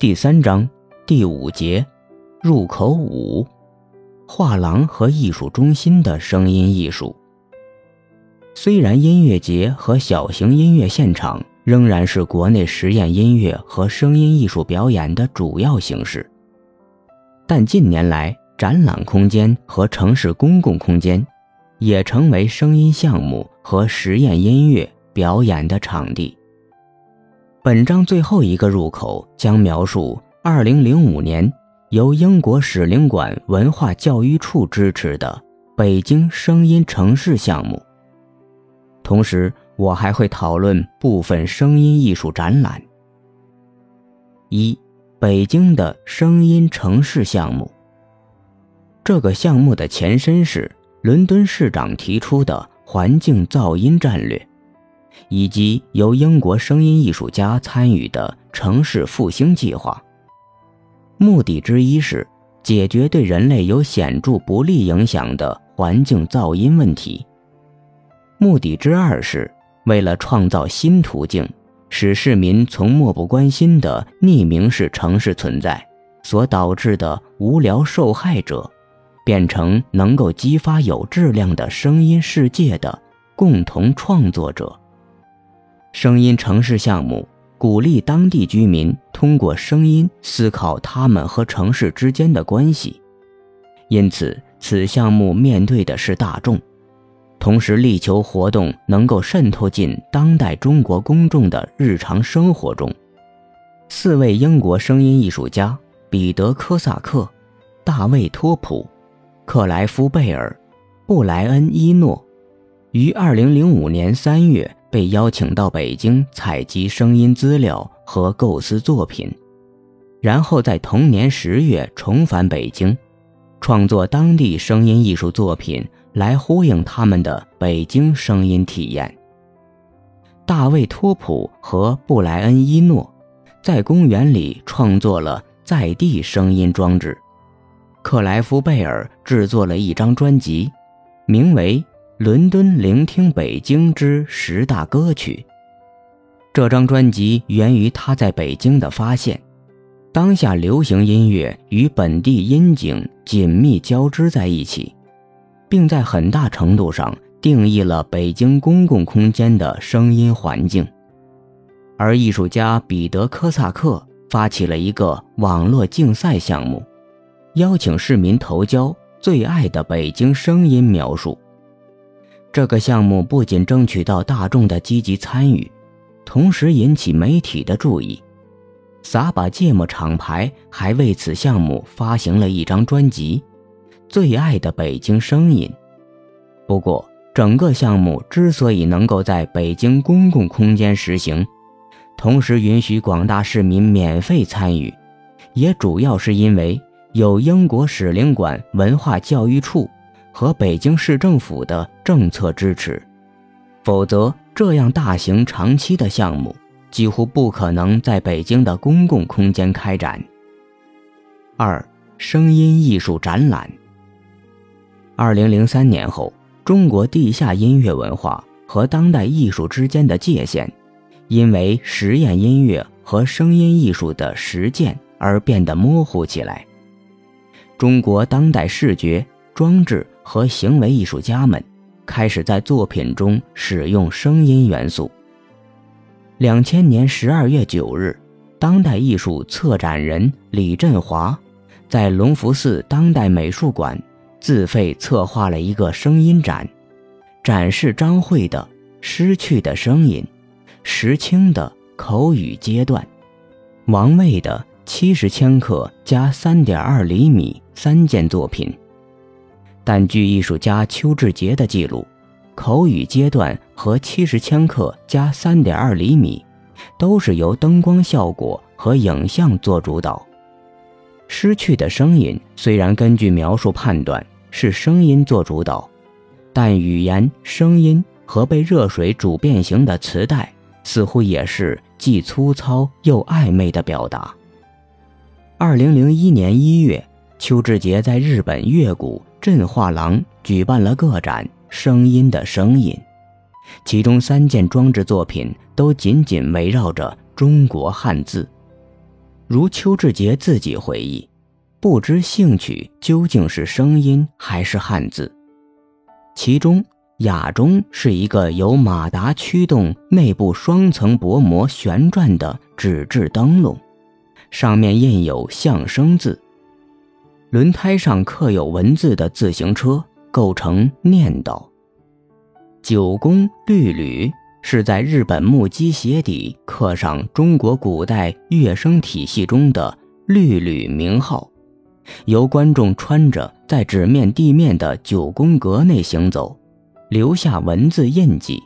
第三章第五节，入口五，画廊和艺术中心的声音艺术。虽然音乐节和小型音乐现场仍然是国内实验音乐和声音艺术表演的主要形式，但近年来，展览空间和城市公共空间也成为声音项目和实验音乐表演的场地。本章最后一个入口将描述2005年由英国使领馆文化教育处支持的北京声音城市项目。同时，我还会讨论部分声音艺术展览。一、北京的声音城市项目。这个项目的前身是伦敦市长提出的环境噪音战略。以及由英国声音艺术家参与的城市复兴计划，目的之一是解决对人类有显著不利影响的环境噪音问题；目的之二是为了创造新途径，使市民从漠不关心的匿名式城市存在所导致的无聊受害者，变成能够激发有质量的声音世界的共同创作者。声音城市项目鼓励当地居民通过声音思考他们和城市之间的关系，因此此项目面对的是大众，同时力求活动能够渗透进当代中国公众的日常生活中。四位英国声音艺术家彼得·科萨克、大卫·托普、克莱夫·贝尔、布莱恩·伊诺，于2005年3月。被邀请到北京采集声音资料和构思作品，然后在同年十月重返北京，创作当地声音艺术作品来呼应他们的北京声音体验。大卫·托普和布莱恩·伊诺在公园里创作了在地声音装置，克莱夫·贝尔制作了一张专辑，名为。伦敦聆听北京之十大歌曲。这张专辑源于他在北京的发现：当下流行音乐与本地音景紧密交织在一起，并在很大程度上定义了北京公共空间的声音环境。而艺术家彼得·科萨克发起了一个网络竞赛项目，邀请市民投交最爱的北京声音描述。这个项目不仅争取到大众的积极参与，同时引起媒体的注意。撒把芥末厂牌还为此项目发行了一张专辑《最爱的北京声音》。不过，整个项目之所以能够在北京公共空间实行，同时允许广大市民免费参与，也主要是因为有英国使领馆文化教育处。和北京市政府的政策支持，否则这样大型长期的项目几乎不可能在北京的公共空间开展。二、声音艺术展览。二零零三年后，中国地下音乐文化和当代艺术之间的界限，因为实验音乐和声音艺术的实践而变得模糊起来。中国当代视觉装置。和行为艺术家们开始在作品中使用声音元素。两千年十二月九日，当代艺术策展人李振华在隆福寺当代美术馆自费策划了一个声音展，展示张慧的《失去的声音》，石青的《口语阶段》，王卫的《七十千克加三点二厘米》三件作品。但据艺术家邱志杰的记录，口语阶段和七十千克加三点二厘米，都是由灯光效果和影像做主导。失去的声音虽然根据描述判断是声音做主导，但语言、声音和被热水煮变形的磁带，似乎也是既粗糙又暧昧的表达。二零零一年一月，邱志杰在日本月谷。镇画廊举办了个展《声音的声音》，其中三件装置作品都紧紧围绕着中国汉字。如邱志杰自己回忆，不知兴趣究竟是声音还是汉字。其中，雅钟是一个由马达驱动、内部双层薄膜旋转的纸质灯笼，上面印有象声字。轮胎上刻有文字的自行车构成念叨。九宫律吕是在日本木屐鞋底刻上中国古代乐声体系中的律吕名号，由观众穿着在纸面地面的九宫格内行走。留下文字印记。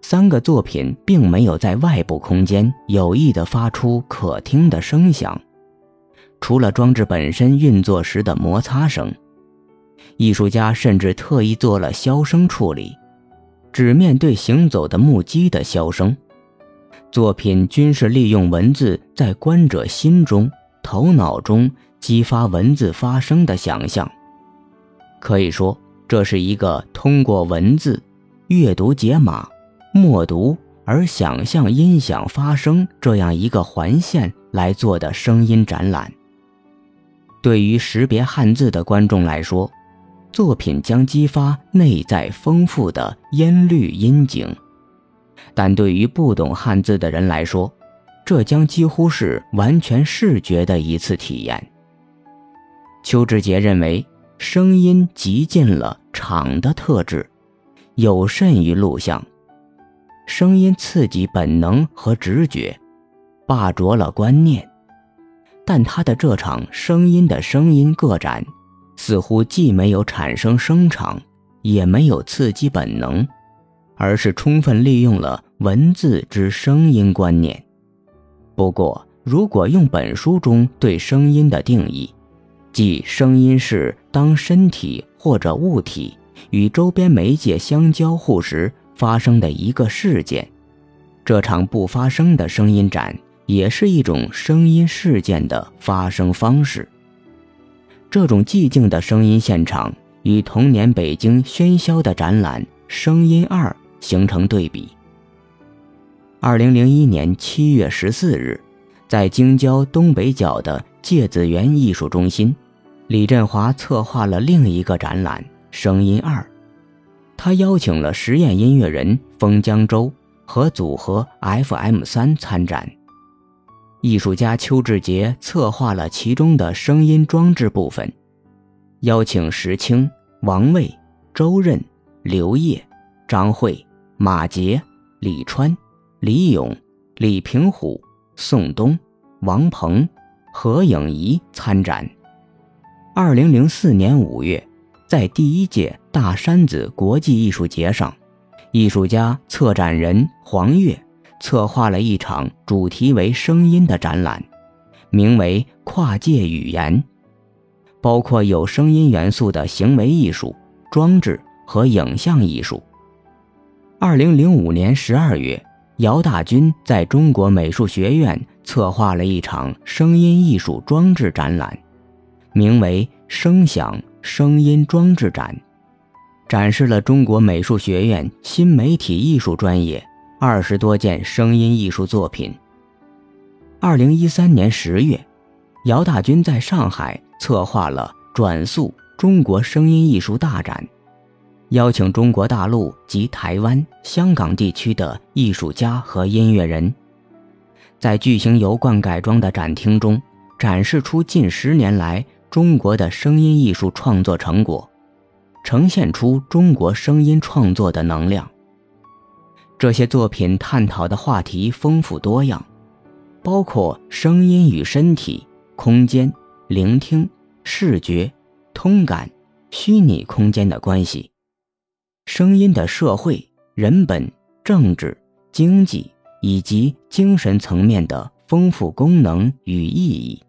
三个作品并没有在外部空间有意的发出可听的声响，除了装置本身运作时的摩擦声，艺术家甚至特意做了消声处理，只面对行走的木屐的箫声。作品均是利用文字在观者心中、头脑中激发文字发声的想象，可以说。这是一个通过文字阅读解码、默读而想象音响发声这样一个环线来做的声音展览。对于识别汉字的观众来说，作品将激发内在丰富的音律音景；但对于不懂汉字的人来说，这将几乎是完全视觉的一次体验。邱志杰认为。声音极尽了场的特质，有甚于录像。声音刺激本能和直觉，霸着了观念。但他的这场声音的声音个展，似乎既没有产生声场，也没有刺激本能，而是充分利用了文字之声音观念。不过，如果用本书中对声音的定义，即声音是当身体或者物体与周边媒介相交互时发生的一个事件。这场不发声的声音展也是一种声音事件的发生方式。这种寂静的声音现场与同年北京喧嚣的展览《声音二》形成对比。二零零一年七月十四日，在京郊东北角的芥子园艺术中心。李振华策划了另一个展览《声音二》，他邀请了实验音乐人封江洲和组合 FM 三参展。艺术家邱志杰策划了其中的声音装置部分，邀请石青、王卫、周任、刘烨、张慧、马杰、李川、李勇、李平虎、宋东、王鹏、何颖仪参展。二零零四年五月，在第一届大山子国际艺术节上，艺术家、策展人黄月策划了一场主题为“声音”的展览，名为“跨界语言”，包括有声音元素的行为艺术、装置和影像艺术。二零零五年十二月，姚大军在中国美术学院策划了一场声音艺术装置展览。名为“声响声音装置展”，展示了中国美术学院新媒体艺术专业二十多件声音艺术作品。二零一三年十月，姚大军在上海策划了“转速中国声音艺术大展”，邀请中国大陆及台湾、香港地区的艺术家和音乐人，在巨型油罐改装的展厅中展示出近十年来。中国的声音艺术创作成果，呈现出中国声音创作的能量。这些作品探讨的话题丰富多样，包括声音与身体、空间、聆听、视觉、通感、虚拟空间的关系，声音的社会、人本、政治、经济以及精神层面的丰富功能与意义。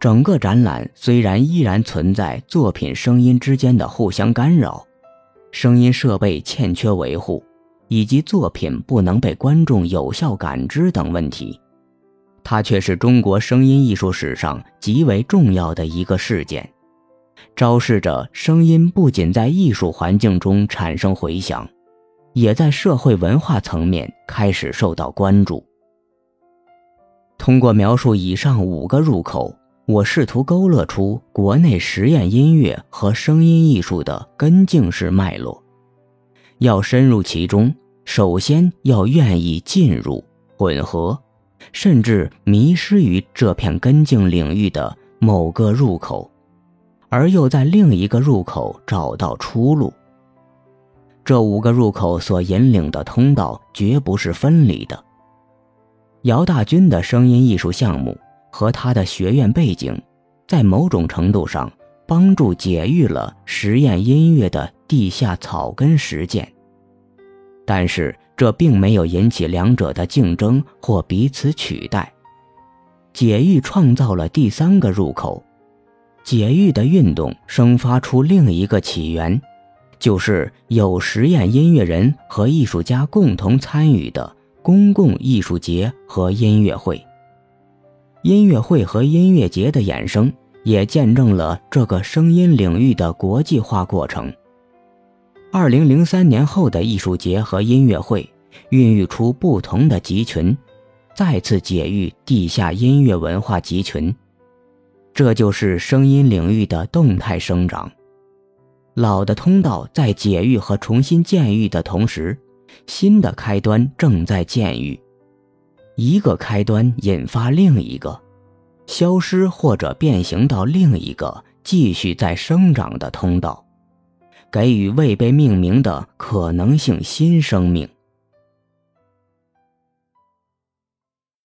整个展览虽然依然存在作品声音之间的互相干扰，声音设备欠缺维护，以及作品不能被观众有效感知等问题，它却是中国声音艺术史上极为重要的一个事件，昭示着声音不仅在艺术环境中产生回响，也在社会文化层面开始受到关注。通过描述以上五个入口，我试图勾勒出国内实验音乐和声音艺术的根茎式脉络。要深入其中，首先要愿意进入、混合，甚至迷失于这片根茎领域的某个入口，而又在另一个入口找到出路。这五个入口所引领的通道绝不是分离的。姚大军的声音艺术项目和他的学院背景，在某种程度上帮助解育了实验音乐的地下草根实践。但是这并没有引起两者的竞争或彼此取代。解育创造了第三个入口，解育的运动生发出另一个起源，就是有实验音乐人和艺术家共同参与的。公共艺术节和音乐会，音乐会和音乐节的衍生，也见证了这个声音领域的国际化过程。二零零三年后的艺术节和音乐会，孕育出不同的集群，再次解育地下音乐文化集群。这就是声音领域的动态生长。老的通道在解育和重新建育的同时。新的开端正在建育，一个开端引发另一个，消失或者变形到另一个继续在生长的通道，给予未被命名的可能性新生命。